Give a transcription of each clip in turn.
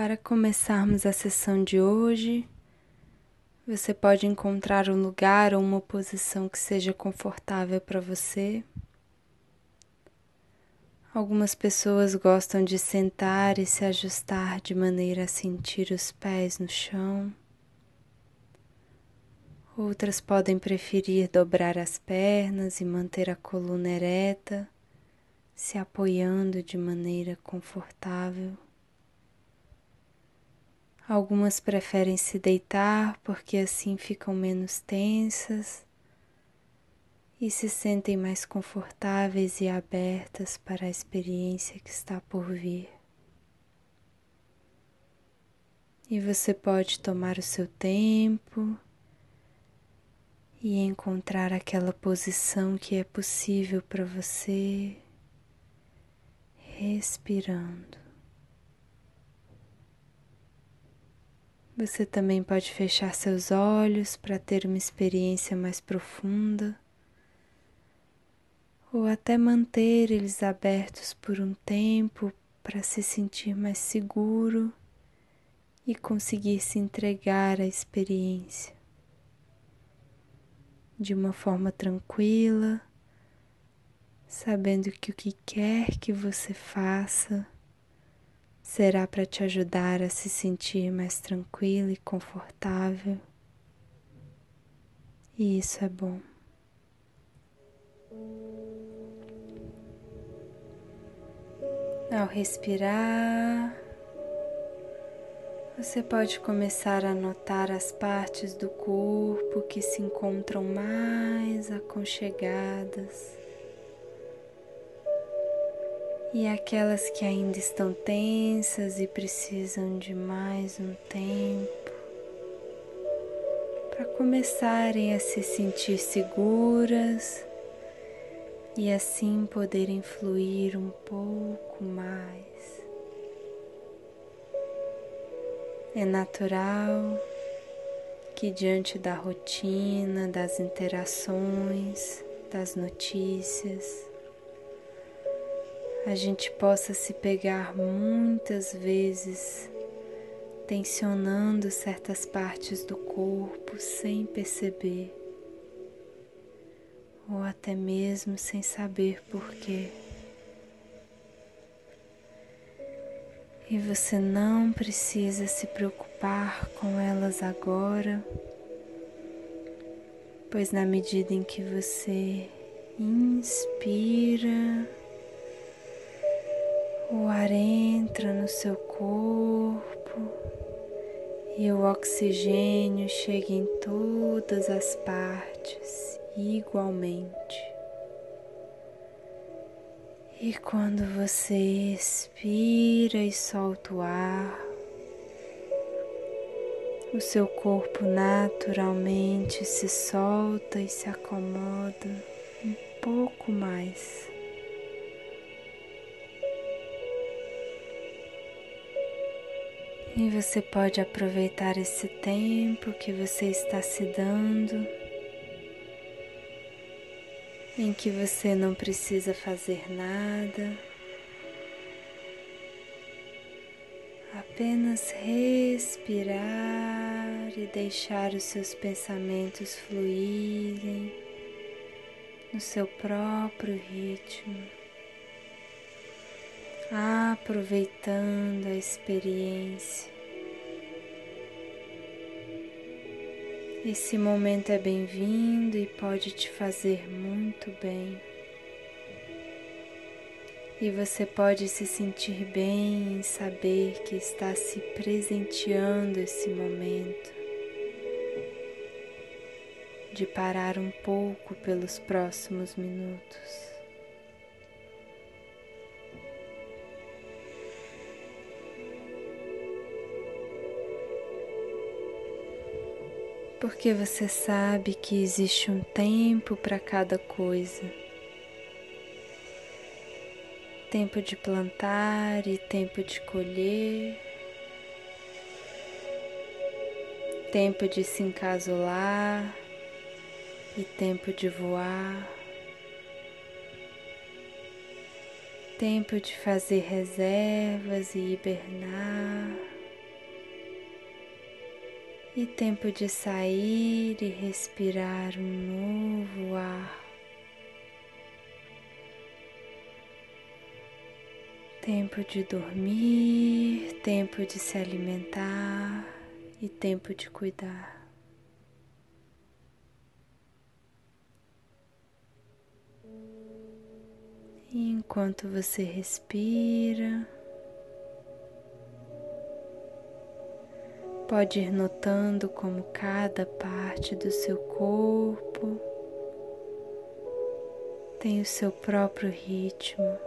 Para começarmos a sessão de hoje, você pode encontrar um lugar ou uma posição que seja confortável para você. Algumas pessoas gostam de sentar e se ajustar de maneira a sentir os pés no chão. Outras podem preferir dobrar as pernas e manter a coluna ereta, se apoiando de maneira confortável. Algumas preferem se deitar porque assim ficam menos tensas e se sentem mais confortáveis e abertas para a experiência que está por vir. E você pode tomar o seu tempo e encontrar aquela posição que é possível para você, respirando. Você também pode fechar seus olhos para ter uma experiência mais profunda, ou até manter eles abertos por um tempo para se sentir mais seguro e conseguir se entregar à experiência de uma forma tranquila, sabendo que o que quer que você faça será para te ajudar a se sentir mais tranquilo e confortável. E isso é bom. Ao respirar, você pode começar a notar as partes do corpo que se encontram mais aconchegadas e aquelas que ainda estão tensas e precisam de mais um tempo para começarem a se sentir seguras e assim poderem fluir um pouco mais. É natural que, diante da rotina, das interações, das notícias, a gente possa se pegar muitas vezes tensionando certas partes do corpo sem perceber, ou até mesmo sem saber porquê. E você não precisa se preocupar com elas agora, pois na medida em que você inspira, o ar entra no seu corpo e o oxigênio chega em todas as partes igualmente. E quando você expira e solta o ar, o seu corpo naturalmente se solta e se acomoda um pouco mais. E você pode aproveitar esse tempo que você está se dando em que você não precisa fazer nada, apenas respirar e deixar os seus pensamentos fluírem no seu próprio ritmo, aproveitando a experiência. Esse momento é bem-vindo e pode te fazer muito bem. E você pode se sentir bem em saber que está se presenteando esse momento de parar um pouco pelos próximos minutos. Porque você sabe que existe um tempo para cada coisa. Tempo de plantar e tempo de colher, tempo de se encasular e tempo de voar, tempo de fazer reservas e hibernar E tempo de sair e respirar um novo ar. Tempo de dormir, tempo de se alimentar e tempo de cuidar. E enquanto você respira, pode ir notando como cada parte do seu corpo tem o seu próprio ritmo.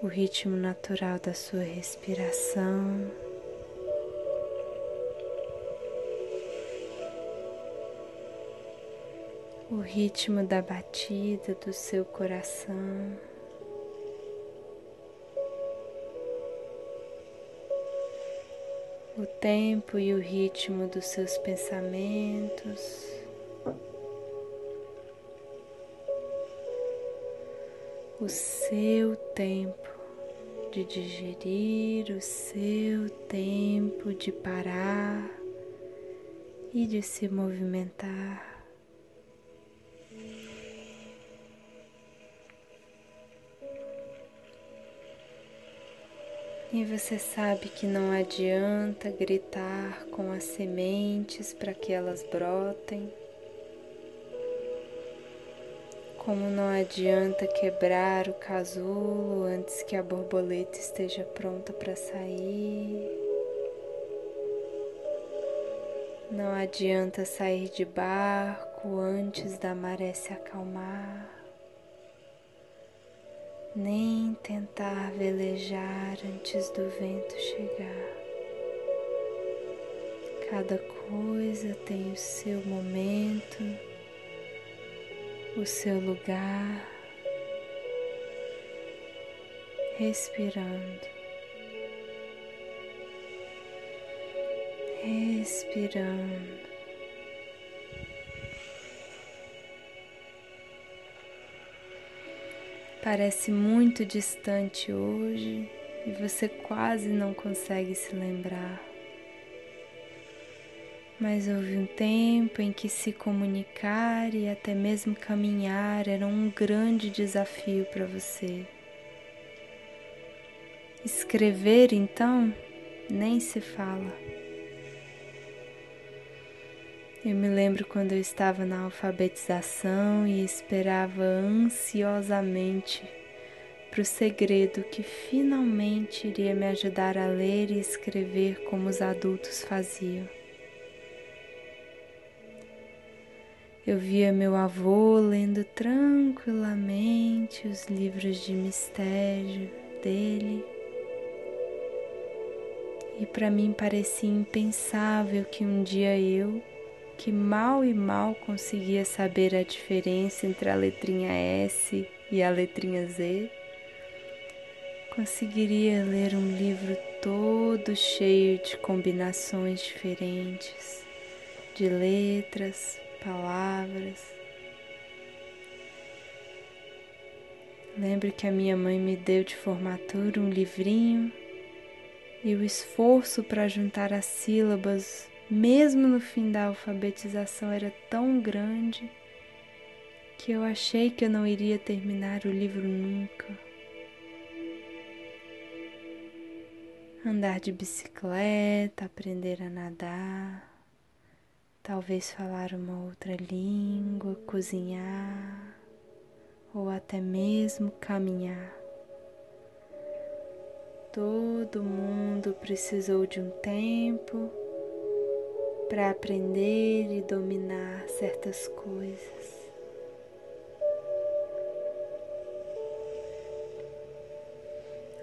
o ritmo natural da sua respiração. O ritmo da batida do seu coração. O tempo e o ritmo dos seus pensamentos. o seu tempo de digerir, o seu tempo de parar e de se movimentar. E você sabe que não adianta gritar com as sementes para que elas brotem como não adianta quebrar o casulo antes que a borboleta esteja pronta para sair. Não adianta sair de barco antes da maré se acalmar, nem tentar velejar antes do vento chegar. Cada coisa tem o seu momento o seu lugar, respirando, respirando. Parece muito distante hoje e você quase não consegue se lembrar mas houve um tempo em que se comunicar e até mesmo caminhar era um grande desafio para você. Escrever, então, nem se fala. Eu me lembro quando eu estava na alfabetização e esperava ansiosamente para o segredo que finalmente iria me ajudar a ler e escrever como os adultos faziam. Eu via meu avô lendo tranquilamente os livros de mistério dele. E para mim parecia impensável que um dia eu, que mal e mal conseguia saber a diferença entre a letrinha S e a letrinha Z, conseguiria ler um livro todo cheio de combinações diferentes, de letras, palavras. Lembro que a minha mãe me deu de formatura um livrinho e o esforço para juntar as sílabas, mesmo no fim da alfabetização, era tão grande que eu achei que eu não iria terminar o livro nunca. Andar de bicicleta, aprender a nadar talvez falar uma outra língua, cozinhar ou até mesmo caminhar. Todo mundo precisou de um tempo para aprender e dominar certas coisas.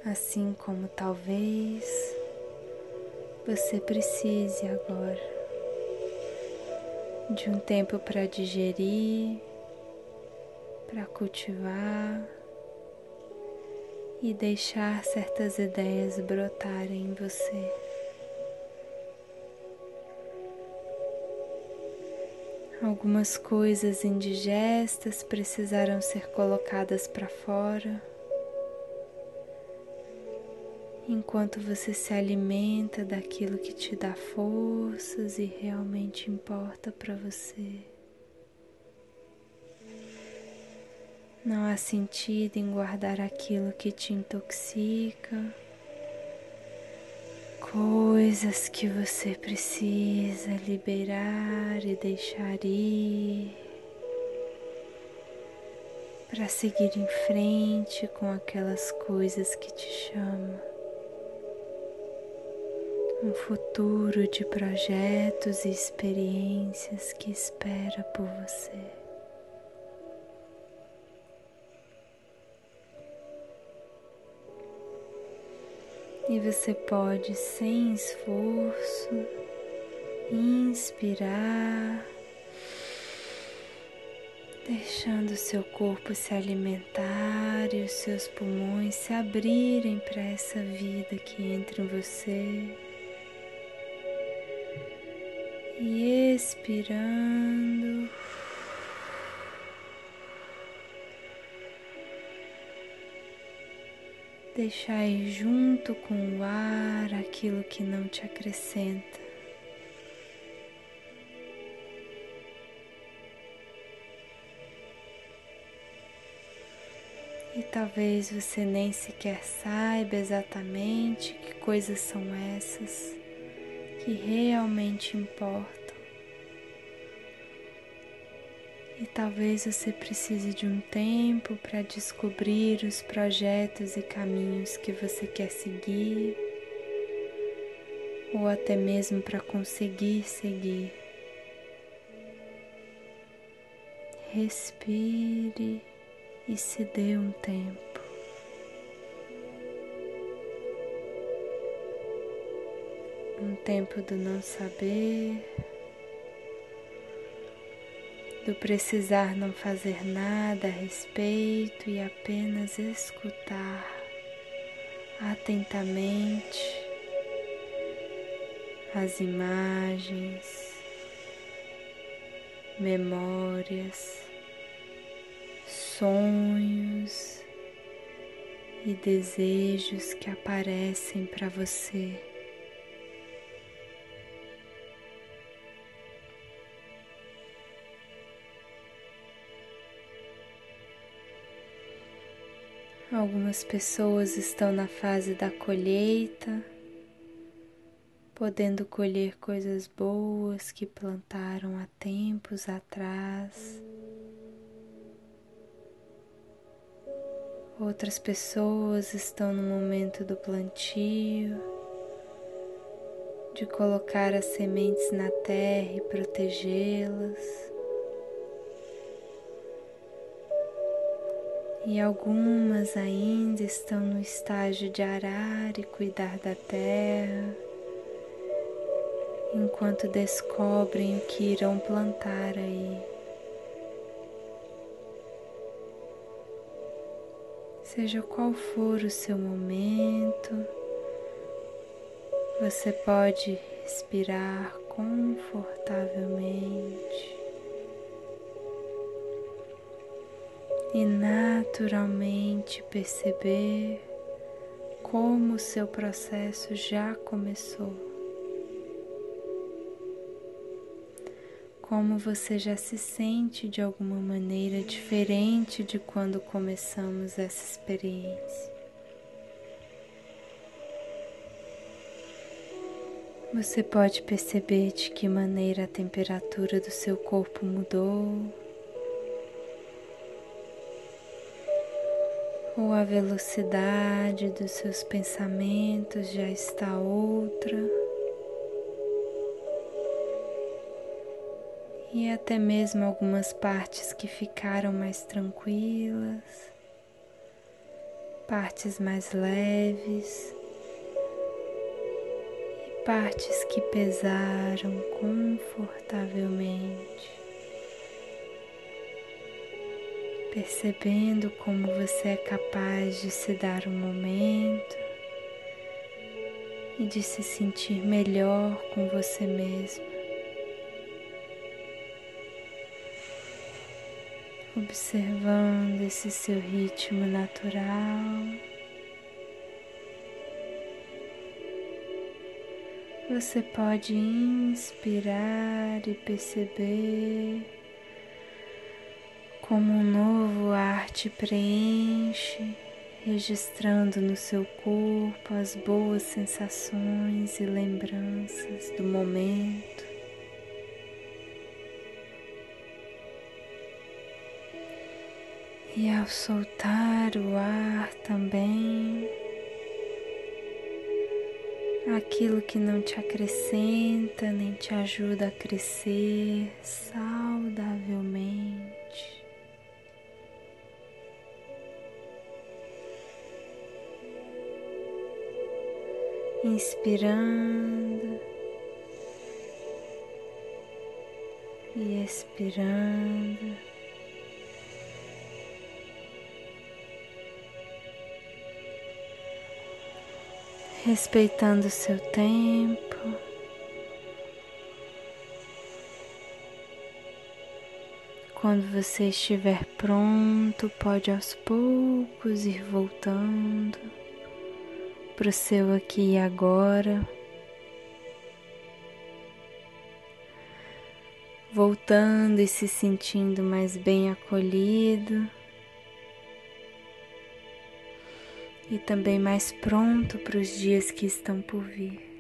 Assim como talvez você precise agora de um tempo para digerir, para cultivar e deixar certas ideias brotarem em você. Algumas coisas indigestas precisaram ser colocadas para fora enquanto você se alimenta daquilo que te dá forças e realmente importa para você. Não há sentido em guardar aquilo que te intoxica, coisas que você precisa liberar e deixar ir para seguir em frente com aquelas coisas que te chamam. Um futuro de projetos e experiências que espera por você. E você pode, sem esforço, inspirar, deixando seu corpo se alimentar e os seus pulmões se abrirem para essa vida que entra em você. E expirando. Deixar ir junto com o ar aquilo que não te acrescenta. E talvez você nem sequer saiba exatamente que coisas são essas que realmente importam. E talvez você precise de um tempo para descobrir os projetos e caminhos que você quer seguir, ou até mesmo para conseguir seguir. Respire e se dê um tempo. Um tempo do não saber do precisar não fazer nada a respeito e apenas escutar atentamente as imagens, memórias, sonhos e desejos que aparecem para você. Algumas pessoas estão na fase da colheita, podendo colher coisas boas que plantaram há tempos atrás. Outras pessoas estão no momento do plantio, de colocar as sementes na terra e protegê-las. E algumas ainda estão no estágio de arar e cuidar da terra, enquanto descobrem o que irão plantar aí. Seja qual for o seu momento, você pode respirar confortavelmente. E naturalmente perceber como o seu processo já começou. Como você já se sente de alguma maneira diferente de quando começamos essa experiência. Você pode perceber de que maneira a temperatura do seu corpo mudou. Ou a velocidade dos seus pensamentos já está outra. E até mesmo algumas partes que ficaram mais tranquilas, partes mais leves e partes que pesaram confortavelmente. Percebendo como você é capaz de se dar um momento e de se sentir melhor com você mesmo. Observando esse seu ritmo natural Você pode inspirar e perceber como um novo ar te preenche, registrando no seu corpo as boas sensações e lembranças do momento. E ao soltar o ar também, aquilo que não te acrescenta nem te ajuda a crescer saudavelmente. Inspirando e expirando. respeitando o seu tempo. Quando você estiver pronto, pode aos poucos ir voltando para o seu aqui e agora. Voltando e se sentindo mais bem acolhido. e também mais pronto para os dias que estão por vir.